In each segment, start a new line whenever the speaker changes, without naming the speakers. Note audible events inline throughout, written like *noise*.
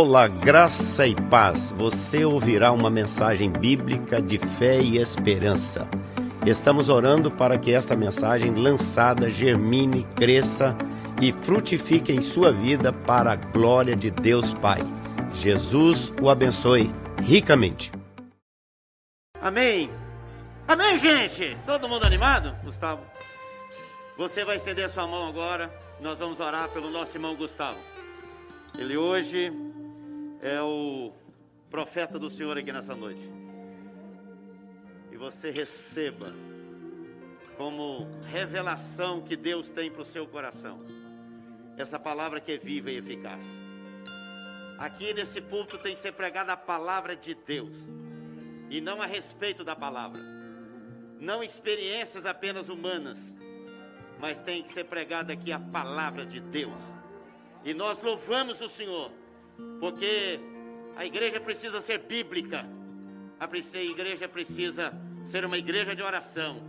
Olá, graça e paz. Você ouvirá uma mensagem bíblica de fé e esperança. Estamos orando para que esta mensagem lançada germine, cresça e frutifique em sua vida para a glória de Deus Pai. Jesus o abençoe ricamente.
Amém. Amém, gente. Todo mundo animado? Gustavo. Você vai estender sua mão agora. Nós vamos orar pelo nosso irmão Gustavo. Ele hoje é o profeta do Senhor aqui nessa noite. E você receba como revelação que Deus tem para o seu coração. Essa palavra que é viva e eficaz. Aqui nesse púlpito tem que ser pregada a palavra de Deus. E não a respeito da palavra. Não experiências apenas humanas. Mas tem que ser pregada aqui a palavra de Deus. E nós louvamos o Senhor porque a igreja precisa ser bíblica, a igreja precisa ser uma igreja de oração,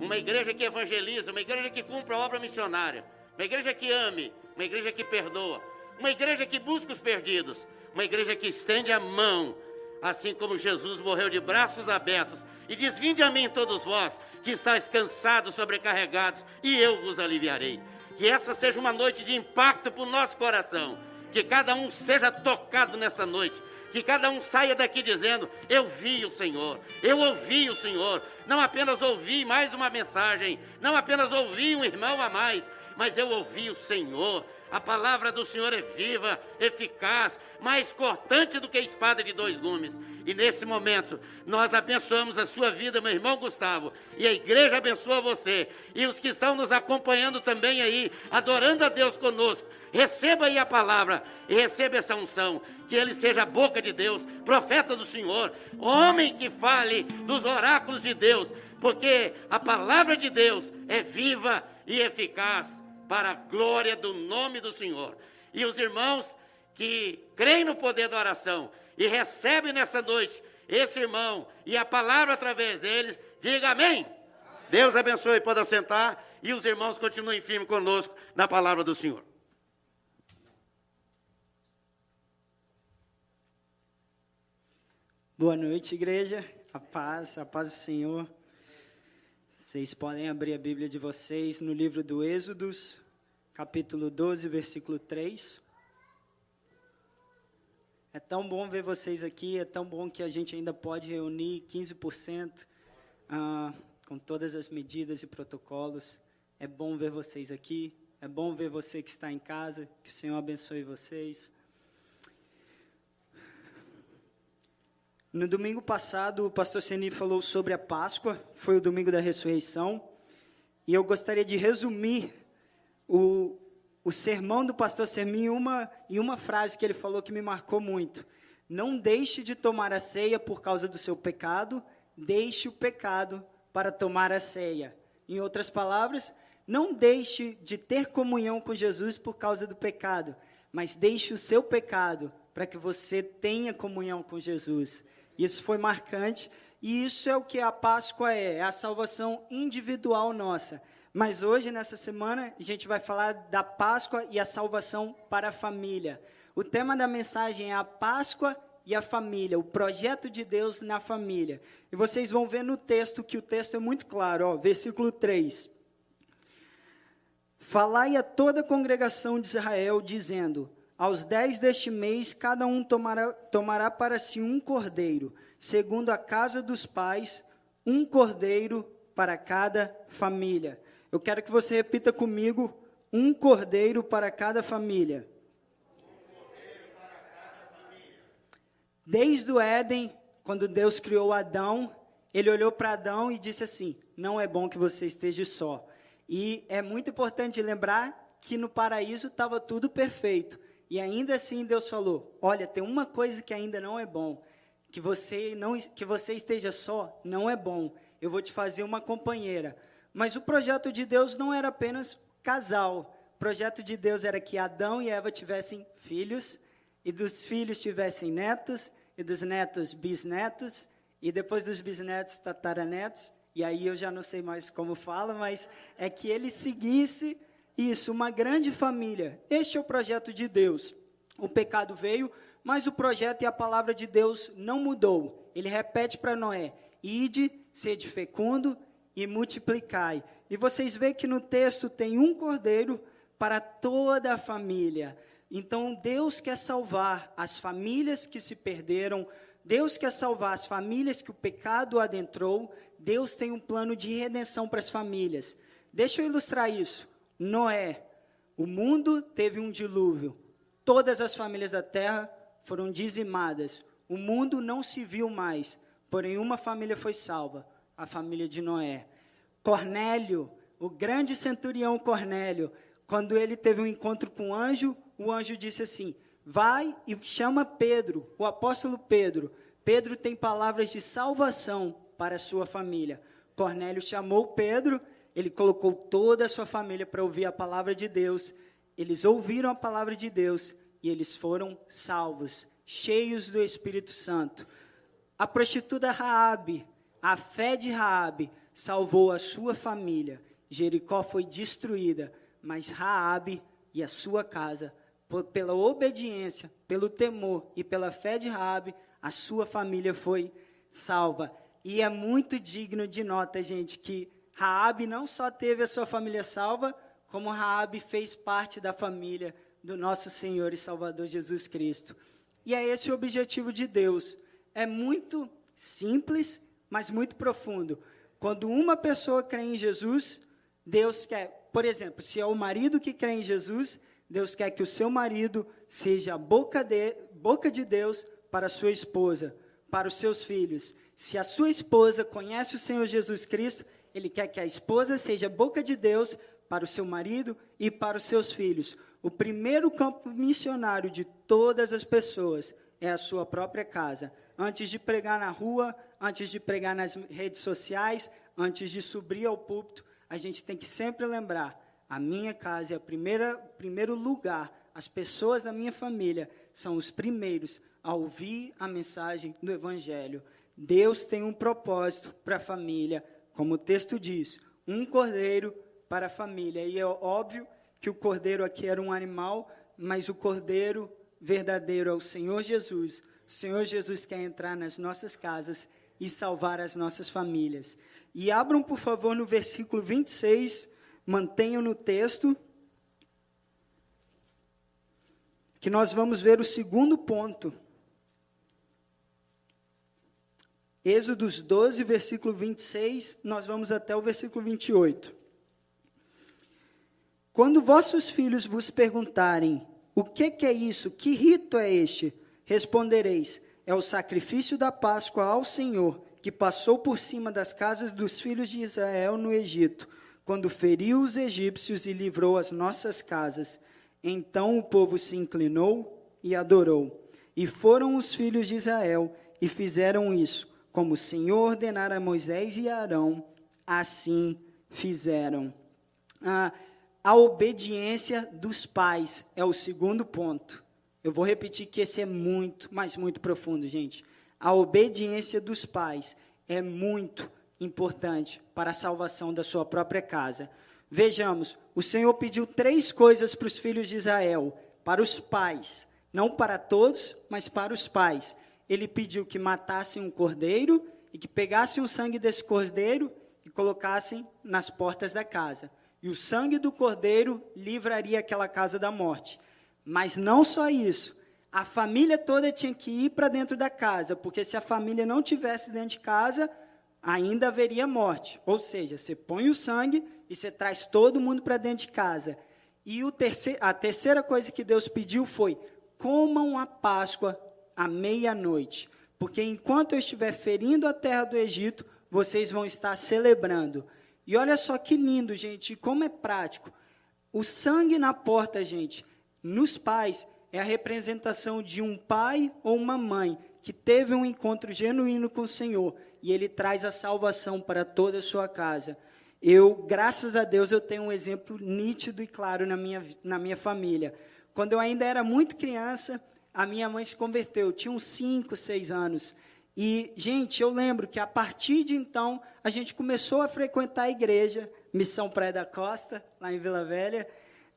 uma igreja que evangeliza, uma igreja que cumpre a obra missionária, uma igreja que ame, uma igreja que perdoa, uma igreja que busca os perdidos, uma igreja que estende a mão, assim como Jesus morreu de braços abertos e diz: Vinde a mim todos vós que estáis cansados, sobrecarregados, e eu vos aliviarei. Que essa seja uma noite de impacto para o nosso coração que cada um seja tocado nessa noite. Que cada um saia daqui dizendo: Eu vi o Senhor, eu ouvi o Senhor. Não apenas ouvi mais uma mensagem, não apenas ouvi um irmão a mais, mas eu ouvi o Senhor. A palavra do Senhor é viva, eficaz, mais cortante do que a espada de dois gumes. E nesse momento, nós abençoamos a sua vida, meu irmão Gustavo. E a igreja abençoa você. E os que estão nos acompanhando também aí, adorando a Deus conosco. Receba aí a palavra e receba essa unção. Que ele seja a boca de Deus, profeta do Senhor, homem que fale dos oráculos de Deus, porque a palavra de Deus é viva e eficaz para a glória do nome do Senhor. E os irmãos que creem no poder da oração e recebem nessa noite esse irmão e a palavra através deles, diga amém. amém. Deus abençoe, pode assentar e os irmãos continuem firmes conosco na palavra do Senhor.
Boa noite, igreja. A paz, a paz do Senhor. Vocês podem abrir a Bíblia de vocês no livro do Êxodos, capítulo 12, versículo 3. É tão bom ver vocês aqui, é tão bom que a gente ainda pode reunir 15% ah, com todas as medidas e protocolos. É bom ver vocês aqui, é bom ver você que está em casa, que o Senhor abençoe vocês. No domingo passado, o pastor Seni falou sobre a Páscoa, foi o domingo da ressurreição, e eu gostaria de resumir o, o sermão do pastor Seni em uma, em uma frase que ele falou que me marcou muito. Não deixe de tomar a ceia por causa do seu pecado, deixe o pecado para tomar a ceia. Em outras palavras, não deixe de ter comunhão com Jesus por causa do pecado, mas deixe o seu pecado para que você tenha comunhão com Jesus. Isso foi marcante e isso é o que a Páscoa é, é a salvação individual nossa. Mas hoje, nessa semana, a gente vai falar da Páscoa e a salvação para a família. O tema da mensagem é a Páscoa e a família, o projeto de Deus na família. E vocês vão ver no texto que o texto é muito claro, ó, versículo 3. Falai a toda a congregação de Israel, dizendo: aos dez deste mês, cada um tomará, tomará para si um cordeiro, segundo a casa dos pais, um cordeiro para cada família. Eu quero que você repita comigo: um cordeiro para cada família. Desde o Éden, quando Deus criou Adão, ele olhou para Adão e disse assim: Não é bom que você esteja só. E é muito importante lembrar que no paraíso estava tudo perfeito. E ainda assim Deus falou: "Olha, tem uma coisa que ainda não é bom, que você não que você esteja só, não é bom. Eu vou te fazer uma companheira". Mas o projeto de Deus não era apenas casal. O projeto de Deus era que Adão e Eva tivessem filhos e dos filhos tivessem netos e dos netos bisnetos e depois dos bisnetos tataranetos. E aí eu já não sei mais como fala, mas é que ele seguisse isso, uma grande família. Este é o projeto de Deus. o pecado veio, mas o projeto e a palavra de Deus não mudou. Ele repete para Noé: ide, sede fecundo e multiplicai. E vocês veem que no texto tem um cordeiro para toda a família. Então Deus quer salvar as famílias que se perderam, Deus quer salvar as famílias que o pecado adentrou, Deus tem um plano de redenção para as famílias. Deixa eu ilustrar isso. Noé, o mundo teve um dilúvio, todas as famílias da terra foram dizimadas, o mundo não se viu mais, porém uma família foi salva, a família de Noé. Cornélio, o grande centurião Cornélio, quando ele teve um encontro com o anjo, o anjo disse assim: Vai e chama Pedro, o apóstolo Pedro. Pedro tem palavras de salvação para a sua família. Cornélio chamou Pedro, ele colocou toda a sua família para ouvir a palavra de Deus. Eles ouviram a palavra de Deus e eles foram salvos, cheios do Espírito Santo. A prostituta Raabe, a fé de Raabe salvou a sua família. Jericó foi destruída, mas Raabe e a sua casa, por, pela obediência, pelo temor e pela fé de Raabe, a sua família foi salva. E é muito digno de nota, gente, que Raabe não só teve a sua família salva, como Raabe fez parte da família do nosso Senhor e Salvador Jesus Cristo. E é esse o objetivo de Deus. É muito simples, mas muito profundo. Quando uma pessoa crê em Jesus, Deus quer, por exemplo, se é o marido que crê em Jesus, Deus quer que o seu marido seja a boca de, boca de Deus para a sua esposa, para os seus filhos. Se a sua esposa conhece o Senhor Jesus Cristo, ele quer que a esposa seja boca de Deus para o seu marido e para os seus filhos. O primeiro campo missionário de todas as pessoas é a sua própria casa. Antes de pregar na rua, antes de pregar nas redes sociais, antes de subir ao púlpito, a gente tem que sempre lembrar: a minha casa é o primeiro lugar, as pessoas da minha família são os primeiros a ouvir a mensagem do Evangelho. Deus tem um propósito para a família, como o texto diz: um cordeiro para a família. E é óbvio que o cordeiro aqui era um animal, mas o cordeiro verdadeiro é o Senhor Jesus. O Senhor Jesus quer entrar nas nossas casas e salvar as nossas famílias. E abram, por favor, no versículo 26, mantenham no texto, que nós vamos ver o segundo ponto. Êxodos 12, versículo 26, nós vamos até o versículo 28. Quando vossos filhos vos perguntarem: O que, que é isso? Que rito é este? Respondereis: É o sacrifício da Páscoa ao Senhor, que passou por cima das casas dos filhos de Israel no Egito, quando feriu os egípcios e livrou as nossas casas. Então o povo se inclinou e adorou. E foram os filhos de Israel e fizeram isso, como o Senhor ordenara a Moisés e Arão, assim fizeram. Ah, a obediência dos pais é o segundo ponto. Eu vou repetir que esse é muito, mas muito profundo, gente. A obediência dos pais é muito importante para a salvação da sua própria casa. Vejamos, o Senhor pediu três coisas para os filhos de Israel, para os pais, não para todos, mas para os pais. Ele pediu que matassem um cordeiro e que pegassem o sangue desse cordeiro e colocassem nas portas da casa e o sangue do cordeiro livraria aquela casa da morte. Mas não só isso, a família toda tinha que ir para dentro da casa, porque se a família não tivesse dentro de casa, ainda haveria morte. Ou seja, você põe o sangue e você traz todo mundo para dentro de casa. E terceiro, a terceira coisa que Deus pediu foi: comam a Páscoa à meia-noite, porque enquanto eu estiver ferindo a terra do Egito, vocês vão estar celebrando. E olha só que lindo, gente, como é prático. O sangue na porta, gente, nos pais, é a representação de um pai ou uma mãe que teve um encontro genuíno com o Senhor e ele traz a salvação para toda a sua casa. Eu, graças a Deus, eu tenho um exemplo nítido e claro na minha, na minha família. Quando eu ainda era muito criança, a minha mãe se converteu, eu tinha uns 5, 6 anos. E, gente, eu lembro que a partir de então, a gente começou a frequentar a igreja, Missão Praia da Costa, lá em Vila Velha.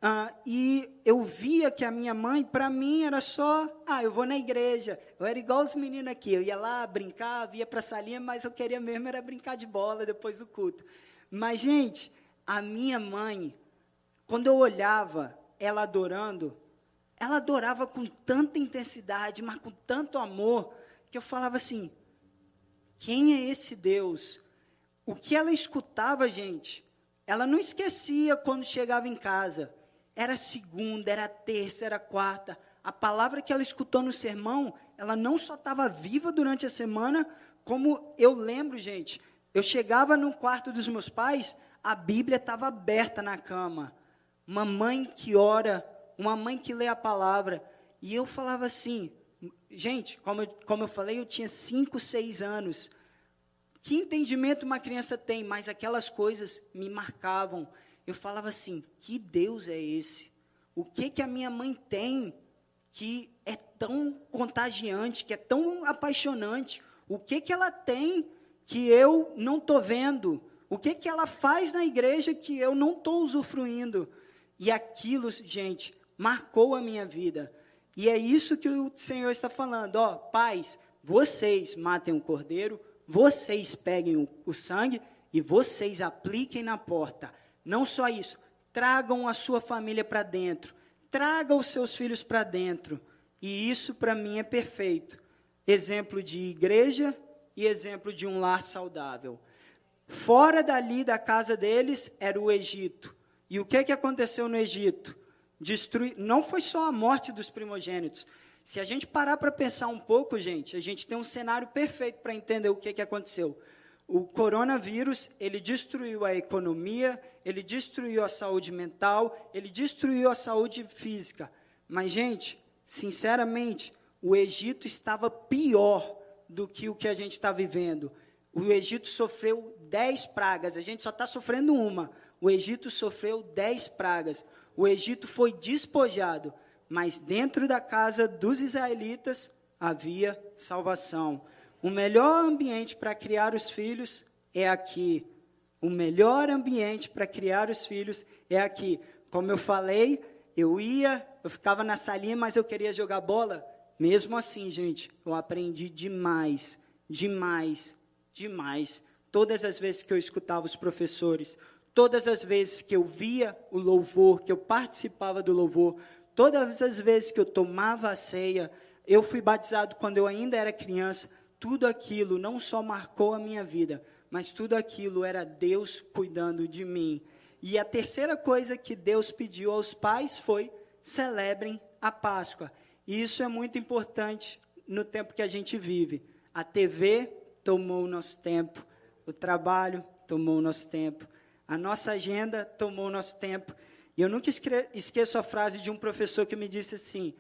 Ah, e eu via que a minha mãe, para mim, era só, ah, eu vou na igreja. Eu era igual os meninos aqui, eu ia lá, brincava, ia para a salinha, mas eu queria mesmo era brincar de bola depois do culto. Mas, gente, a minha mãe, quando eu olhava ela adorando, ela adorava com tanta intensidade, mas com tanto amor, que eu falava assim: quem é esse Deus? O que ela escutava, gente, ela não esquecia quando chegava em casa. Era segunda, era terça, era quarta. A palavra que ela escutou no sermão, ela não só estava viva durante a semana, como eu lembro, gente, eu chegava no quarto dos meus pais, a Bíblia estava aberta na cama. Uma mãe que ora, uma mãe que lê a palavra. E eu falava assim, gente, como eu, como eu falei, eu tinha cinco, seis anos. Que entendimento uma criança tem? Mas aquelas coisas me marcavam. Eu falava assim: que Deus é esse? O que que a minha mãe tem que é tão contagiante, que é tão apaixonante? O que que ela tem que eu não estou vendo? O que que ela faz na igreja que eu não estou usufruindo? E aquilo, gente, marcou a minha vida. E é isso que o Senhor está falando. Ó, pais, vocês matem o cordeiro, vocês peguem o, o sangue e vocês apliquem na porta. Não só isso, tragam a sua família para dentro, tragam os seus filhos para dentro. E isso para mim é perfeito. Exemplo de igreja e exemplo de um lar saudável. Fora dali da casa deles era o Egito. E o que, que aconteceu no Egito? Destrui... Não foi só a morte dos primogênitos. Se a gente parar para pensar um pouco, gente, a gente tem um cenário perfeito para entender o que, que aconteceu. O coronavírus, ele destruiu a economia, ele destruiu a saúde mental, ele destruiu a saúde física. Mas, gente, sinceramente, o Egito estava pior do que o que a gente está vivendo. O Egito sofreu dez pragas, a gente só está sofrendo uma. O Egito sofreu dez pragas. O Egito foi despojado mas dentro da casa dos israelitas havia salvação. O melhor ambiente para criar os filhos é aqui. O melhor ambiente para criar os filhos é aqui. Como eu falei, eu ia, eu ficava na salinha, mas eu queria jogar bola. Mesmo assim, gente, eu aprendi demais, demais, demais. Todas as vezes que eu escutava os professores, todas as vezes que eu via o louvor, que eu participava do louvor, Todas as vezes que eu tomava a ceia, eu fui batizado quando eu ainda era criança, tudo aquilo não só marcou a minha vida, mas tudo aquilo era Deus cuidando de mim. E a terceira coisa que Deus pediu aos pais foi: celebrem a Páscoa. E isso é muito importante no tempo que a gente vive. A TV tomou o nosso tempo, o trabalho tomou o nosso tempo, a nossa agenda tomou nosso tempo. E eu nunca esqueço a frase de um professor que me disse assim: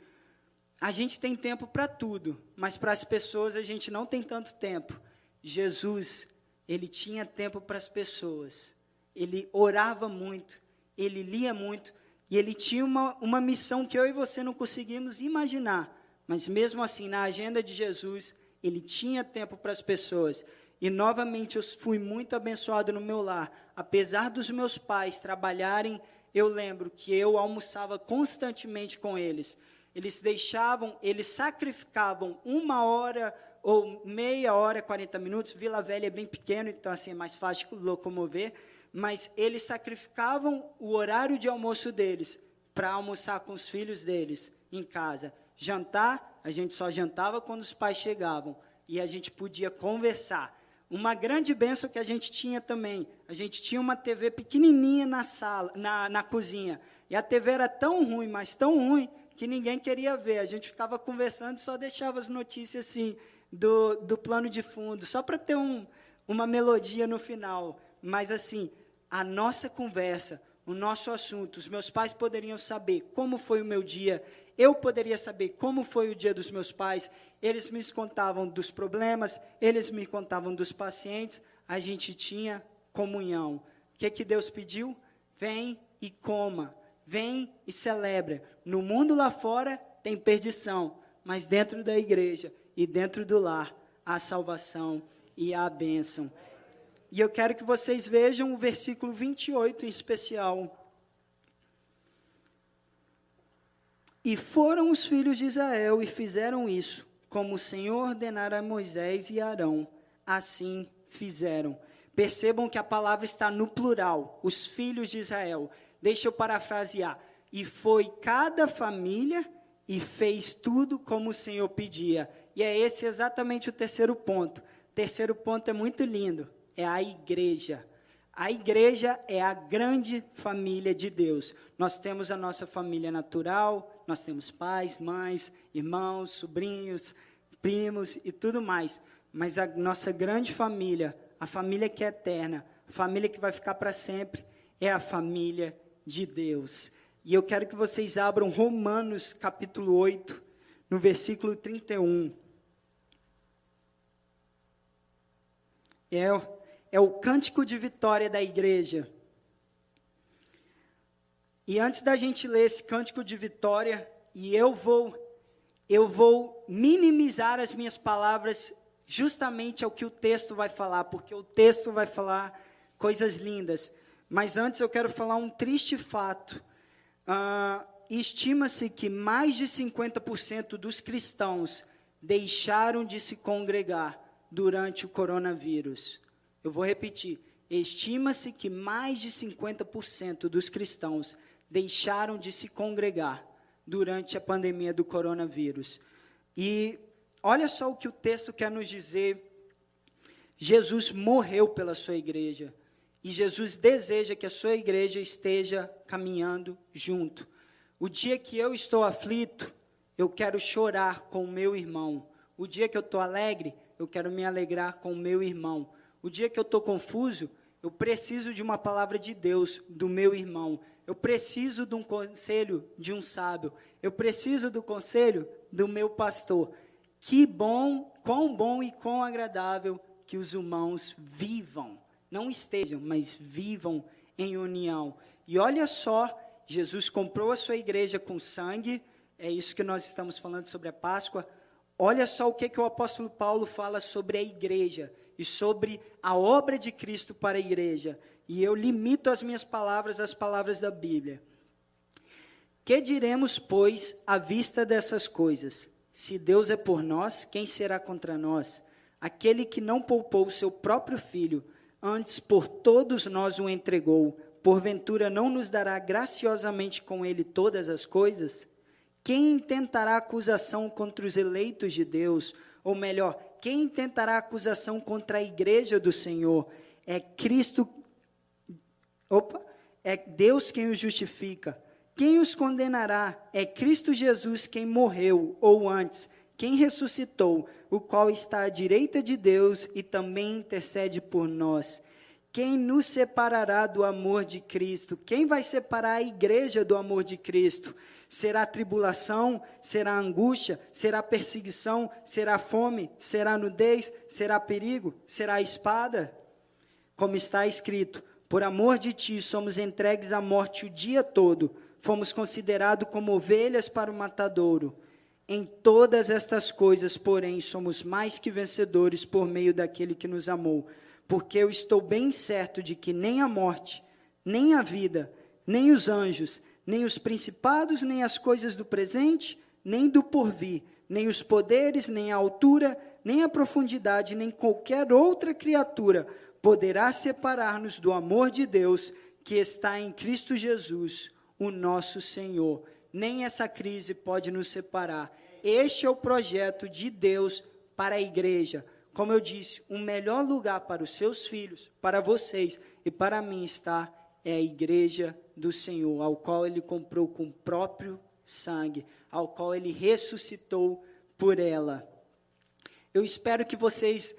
a gente tem tempo para tudo, mas para as pessoas a gente não tem tanto tempo. Jesus, ele tinha tempo para as pessoas. Ele orava muito, ele lia muito, e ele tinha uma, uma missão que eu e você não conseguimos imaginar. Mas mesmo assim, na agenda de Jesus, ele tinha tempo para as pessoas. E novamente eu fui muito abençoado no meu lar. Apesar dos meus pais trabalharem eu lembro que eu almoçava constantemente com eles. Eles deixavam, eles sacrificavam uma hora ou meia hora, 40 minutos. Vila Velha é bem pequeno, então assim é mais fácil locomover. Mas eles sacrificavam o horário de almoço deles para almoçar com os filhos deles em casa. Jantar, a gente só jantava quando os pais chegavam e a gente podia conversar. Uma grande benção que a gente tinha também, a gente tinha uma TV pequenininha na sala, na, na cozinha. E a TV era tão ruim, mas tão ruim, que ninguém queria ver. A gente ficava conversando e só deixava as notícias assim, do, do plano de fundo, só para ter um, uma melodia no final. Mas assim, a nossa conversa, o nosso assunto, os meus pais poderiam saber como foi o meu dia, eu poderia saber como foi o dia dos meus pais, eles me contavam dos problemas, eles me contavam dos pacientes, a gente tinha comunhão. O que, que Deus pediu? Vem e coma, vem e celebra. No mundo lá fora tem perdição, mas dentro da igreja e dentro do lar há salvação e há bênção. E eu quero que vocês vejam o versículo 28 em especial. E foram os filhos de Israel e fizeram isso, como o Senhor ordenara a Moisés e Arão. Assim fizeram. Percebam que a palavra está no plural, os filhos de Israel. Deixa eu parafrasear. E foi cada família e fez tudo como o Senhor pedia. E é esse exatamente o terceiro ponto. O terceiro ponto é muito lindo, é a igreja. A igreja é a grande família de Deus. Nós temos a nossa família natural, nós temos pais, mães, irmãos, sobrinhos, primos e tudo mais. Mas a nossa grande família, a família que é eterna, a família que vai ficar para sempre, é a família de Deus. E eu quero que vocês abram Romanos capítulo 8, no versículo 31. É é o cântico de vitória da igreja. E antes da gente ler esse cântico de vitória, e eu vou eu vou minimizar as minhas palavras justamente ao que o texto vai falar, porque o texto vai falar coisas lindas. Mas antes eu quero falar um triste fato. Uh, Estima-se que mais de 50% dos cristãos deixaram de se congregar durante o coronavírus. Eu vou repetir. Estima-se que mais de 50% dos cristãos deixaram de se congregar durante a pandemia do coronavírus. E olha só o que o texto quer nos dizer. Jesus morreu pela sua igreja. E Jesus deseja que a sua igreja esteja caminhando junto. O dia que eu estou aflito, eu quero chorar com o meu irmão. O dia que eu estou alegre, eu quero me alegrar com o meu irmão. O dia que eu estou confuso, eu preciso de uma palavra de Deus, do meu irmão. Eu preciso de um conselho de um sábio. Eu preciso do conselho do meu pastor. Que bom, quão bom e quão agradável que os irmãos vivam. Não estejam, mas vivam em união. E olha só, Jesus comprou a sua igreja com sangue. É isso que nós estamos falando sobre a Páscoa. Olha só o que, que o apóstolo Paulo fala sobre a igreja e sobre a obra de Cristo para a igreja. E eu limito as minhas palavras às palavras da Bíblia. Que diremos, pois, à vista dessas coisas? Se Deus é por nós, quem será contra nós? Aquele que não poupou o seu próprio filho, antes por todos nós o entregou, porventura não nos dará graciosamente com ele todas as coisas? Quem intentará acusação contra os eleitos de Deus? Ou melhor, quem tentará acusação contra a igreja do Senhor? É Cristo. Opa! É Deus quem os justifica. Quem os condenará? É Cristo Jesus quem morreu, ou antes, quem ressuscitou, o qual está à direita de Deus e também intercede por nós. Quem nos separará do amor de Cristo? Quem vai separar a igreja do amor de Cristo? Será tribulação? Será angústia? Será perseguição? Será fome? Será nudez? Será perigo? Será espada? Como está escrito: Por amor de ti somos entregues à morte o dia todo, fomos considerados como ovelhas para o matadouro. Em todas estas coisas, porém, somos mais que vencedores por meio daquele que nos amou, porque eu estou bem certo de que nem a morte, nem a vida, nem os anjos, nem os principados, nem as coisas do presente, nem do porvir, nem os poderes, nem a altura, nem a profundidade, nem qualquer outra criatura poderá separar-nos do amor de Deus que está em Cristo Jesus, o nosso Senhor. Nem essa crise pode nos separar. Este é o projeto de Deus para a igreja. Como eu disse, o melhor lugar para os seus filhos, para vocês e para mim está é a igreja do Senhor, ao qual ele comprou com o próprio sangue, ao qual ele ressuscitou por ela. Eu espero que vocês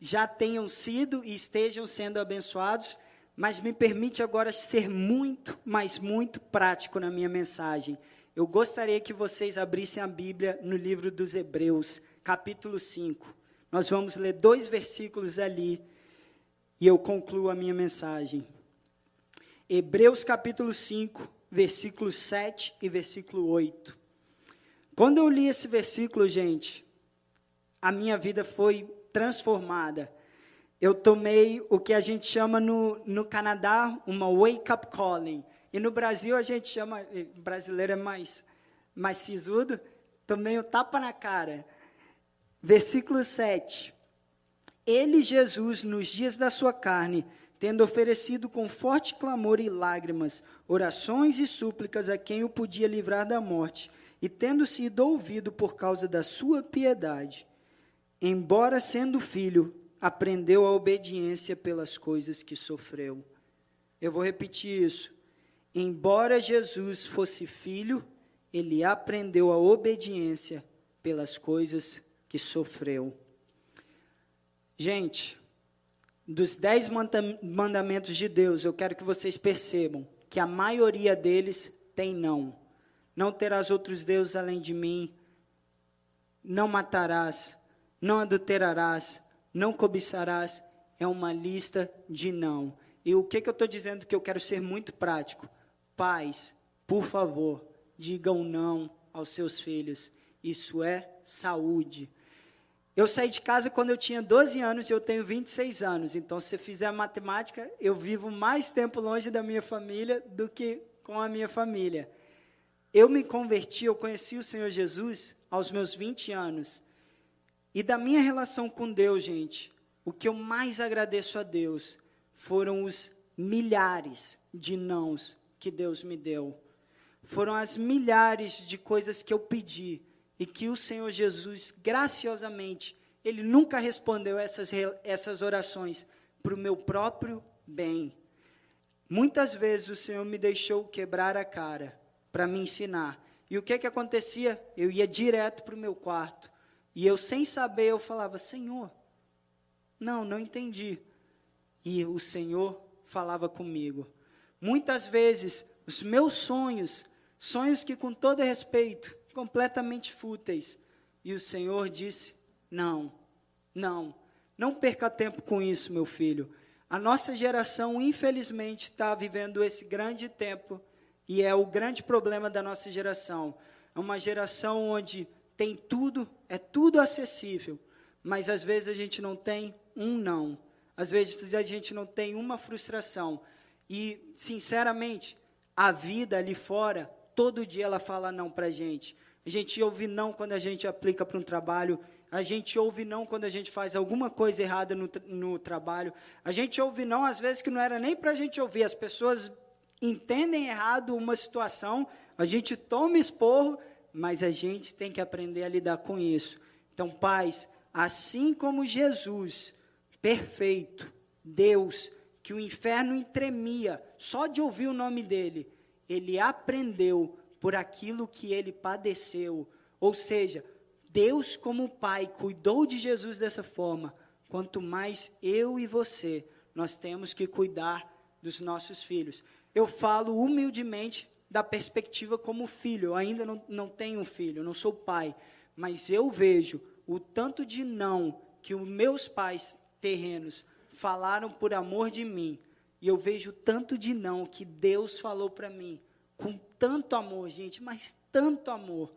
já tenham sido e estejam sendo abençoados, mas me permite agora ser muito, mas muito prático na minha mensagem. Eu gostaria que vocês abrissem a Bíblia no livro dos Hebreus, capítulo 5. Nós vamos ler dois versículos ali e eu concluo a minha mensagem. Hebreus capítulo 5, versículo 7 e versículo 8. Quando eu li esse versículo, gente, a minha vida foi transformada. Eu tomei o que a gente chama no, no Canadá uma wake up calling. E no Brasil a gente chama, brasileiro é mais, mais sisudo, tomei um tapa na cara. Versículo 7. Ele, Jesus, nos dias da sua carne, tendo oferecido com forte clamor e lágrimas, orações e súplicas a quem o podia livrar da morte, e tendo sido ouvido por causa da sua piedade, embora sendo filho, aprendeu a obediência pelas coisas que sofreu. Eu vou repetir isso. Embora Jesus fosse filho, ele aprendeu a obediência pelas coisas que sofreu. Gente, dos dez mandamentos de Deus, eu quero que vocês percebam que a maioria deles tem não. Não terás outros deuses além de mim, não matarás, não adulterarás, não cobiçarás. É uma lista de não. E o que, que eu estou dizendo que eu quero ser muito prático? Pais, por favor, digam não aos seus filhos. Isso é saúde. Eu saí de casa quando eu tinha 12 anos e eu tenho 26 anos. Então, se você fizer matemática, eu vivo mais tempo longe da minha família do que com a minha família. Eu me converti, eu conheci o Senhor Jesus aos meus 20 anos. E da minha relação com Deus, gente, o que eu mais agradeço a Deus foram os milhares de nãos que Deus me deu. Foram as milhares de coisas que eu pedi e que o Senhor Jesus, graciosamente, Ele nunca respondeu essas, essas orações para o meu próprio bem. Muitas vezes o Senhor me deixou quebrar a cara para me ensinar. E o que que acontecia? Eu ia direto para o meu quarto. E eu, sem saber, eu falava, Senhor, não, não entendi. E o Senhor falava comigo. Muitas vezes, os meus sonhos, sonhos que, com todo respeito, completamente fúteis. E o Senhor disse: Não, não, não perca tempo com isso, meu filho. A nossa geração, infelizmente, está vivendo esse grande tempo e é o grande problema da nossa geração. É uma geração onde tem tudo, é tudo acessível, mas às vezes a gente não tem um não. Às vezes a gente não tem uma frustração. E, sinceramente, a vida ali fora, todo dia ela fala não para a gente. A gente ouve não quando a gente aplica para um trabalho. A gente ouve não quando a gente faz alguma coisa errada no, no trabalho. A gente ouve não, às vezes, que não era nem para a gente ouvir. As pessoas entendem errado uma situação, a gente toma esporro, mas a gente tem que aprender a lidar com isso. Então, pais, assim como Jesus, perfeito, Deus, que o inferno tremia só de ouvir o nome dele, ele aprendeu por aquilo que ele padeceu. Ou seja, Deus, como Pai, cuidou de Jesus dessa forma. Quanto mais eu e você, nós temos que cuidar dos nossos filhos. Eu falo humildemente da perspectiva como filho. Eu ainda não, não tenho filho, não sou pai. Mas eu vejo o tanto de não que os meus pais terrenos falaram por amor de mim. E eu vejo tanto de não que Deus falou para mim com tanto amor, gente, mas tanto amor.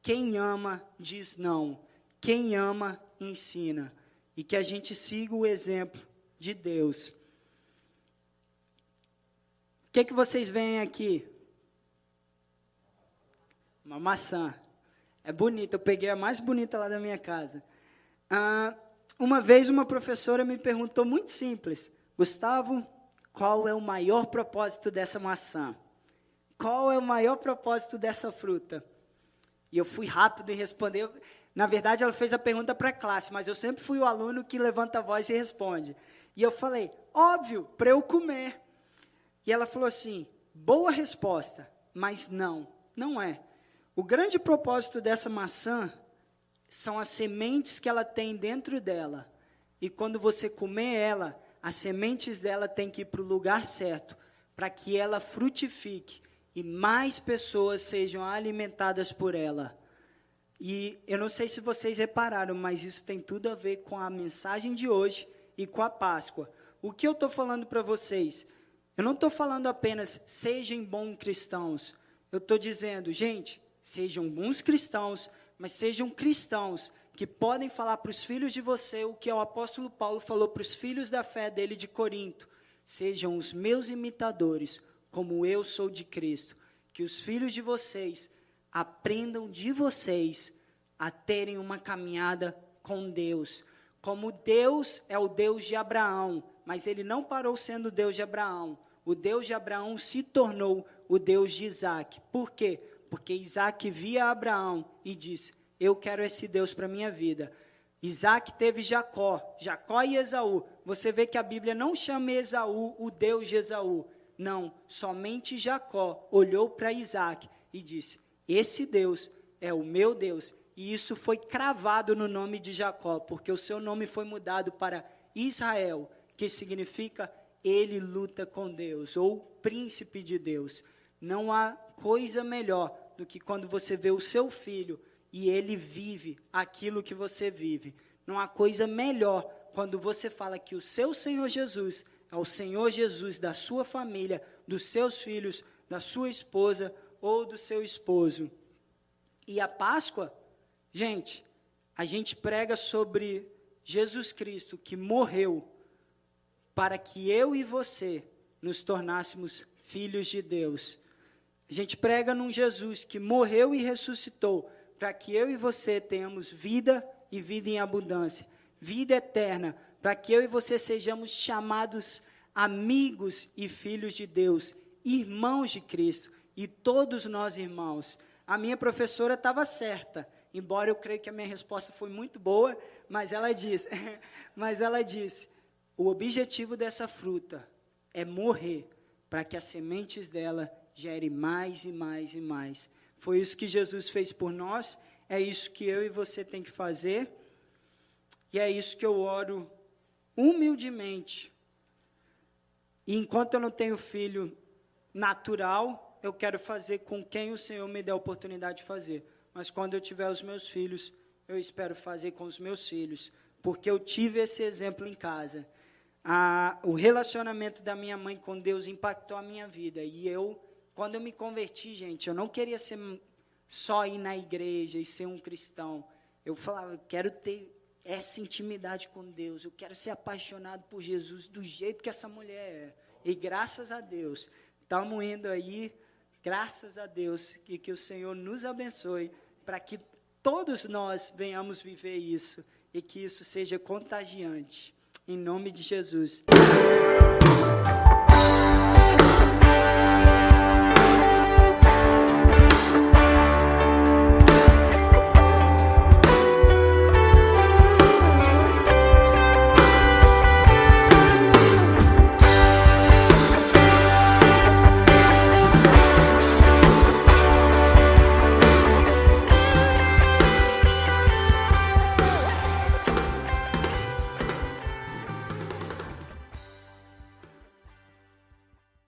Quem ama diz não. Quem ama ensina. E que a gente siga o exemplo de Deus. O que, que vocês veem aqui? Uma maçã. É bonita, eu peguei a mais bonita lá da minha casa. Ah, uma vez uma professora me perguntou muito simples: Gustavo, qual é o maior propósito dessa maçã? Qual é o maior propósito dessa fruta? E eu fui rápido em responder. Na verdade, ela fez a pergunta para a classe, mas eu sempre fui o aluno que levanta a voz e responde. E eu falei, óbvio, para eu comer. E ela falou assim: boa resposta, mas não, não é. O grande propósito dessa maçã são as sementes que ela tem dentro dela. E quando você comer ela, as sementes dela têm que ir para o lugar certo, para que ela frutifique e mais pessoas sejam alimentadas por ela. E eu não sei se vocês repararam, mas isso tem tudo a ver com a mensagem de hoje e com a Páscoa. O que eu estou falando para vocês? Eu não estou falando apenas sejam bons cristãos. Eu estou dizendo, gente, sejam bons cristãos, mas sejam cristãos que podem falar para os filhos de você o que o apóstolo Paulo falou para os filhos da fé dele de Corinto. Sejam os meus imitadores, como eu sou de Cristo, que os filhos de vocês aprendam de vocês a terem uma caminhada com Deus. Como Deus é o Deus de Abraão, mas ele não parou sendo Deus de Abraão. O Deus de Abraão se tornou o Deus de Isaac. Por quê? Porque Isaac via Abraão e disse: Eu quero esse Deus para minha vida. Isaac teve Jacó, Jacó e Esaú. Você vê que a Bíblia não chama Esaú o Deus de Esaú. Não, somente Jacó olhou para Isaac e disse: Esse Deus é o meu Deus. E isso foi cravado no nome de Jacó, porque o seu nome foi mudado para Israel, que significa ele luta com Deus, ou príncipe de Deus. Não há coisa melhor do que quando você vê o seu filho e ele vive aquilo que você vive. Não há coisa melhor quando você fala que o seu Senhor Jesus é o Senhor Jesus da sua família, dos seus filhos, da sua esposa ou do seu esposo. E a Páscoa, gente, a gente prega sobre Jesus Cristo que morreu para que eu e você nos tornássemos filhos de Deus. A gente prega num Jesus que morreu e ressuscitou para que eu e você tenhamos vida e vida em abundância, vida eterna, para que eu e você sejamos chamados amigos e filhos de Deus, irmãos de Cristo, e todos nós irmãos. A minha professora estava certa, embora eu creio que a minha resposta foi muito boa, mas ela disse, *laughs* mas ela disse, o objetivo dessa fruta é morrer para que as sementes dela gerem mais e mais e mais. Foi isso que Jesus fez por nós, é isso que eu e você tem que fazer, e é isso que eu oro humildemente. E enquanto eu não tenho filho natural, eu quero fazer com quem o Senhor me der a oportunidade de fazer. Mas quando eu tiver os meus filhos, eu espero fazer com os meus filhos, porque eu tive esse exemplo em casa. A, o relacionamento da minha mãe com Deus impactou a minha vida. E eu quando eu me converti, gente, eu não queria ser só ir na igreja e ser um cristão. Eu falava, eu quero ter essa intimidade com Deus, eu quero ser apaixonado por Jesus do jeito que essa mulher é. E graças a Deus, estamos indo aí, graças a Deus, e que o Senhor nos abençoe para que todos nós venhamos viver isso e que isso seja contagiante. Em nome de Jesus.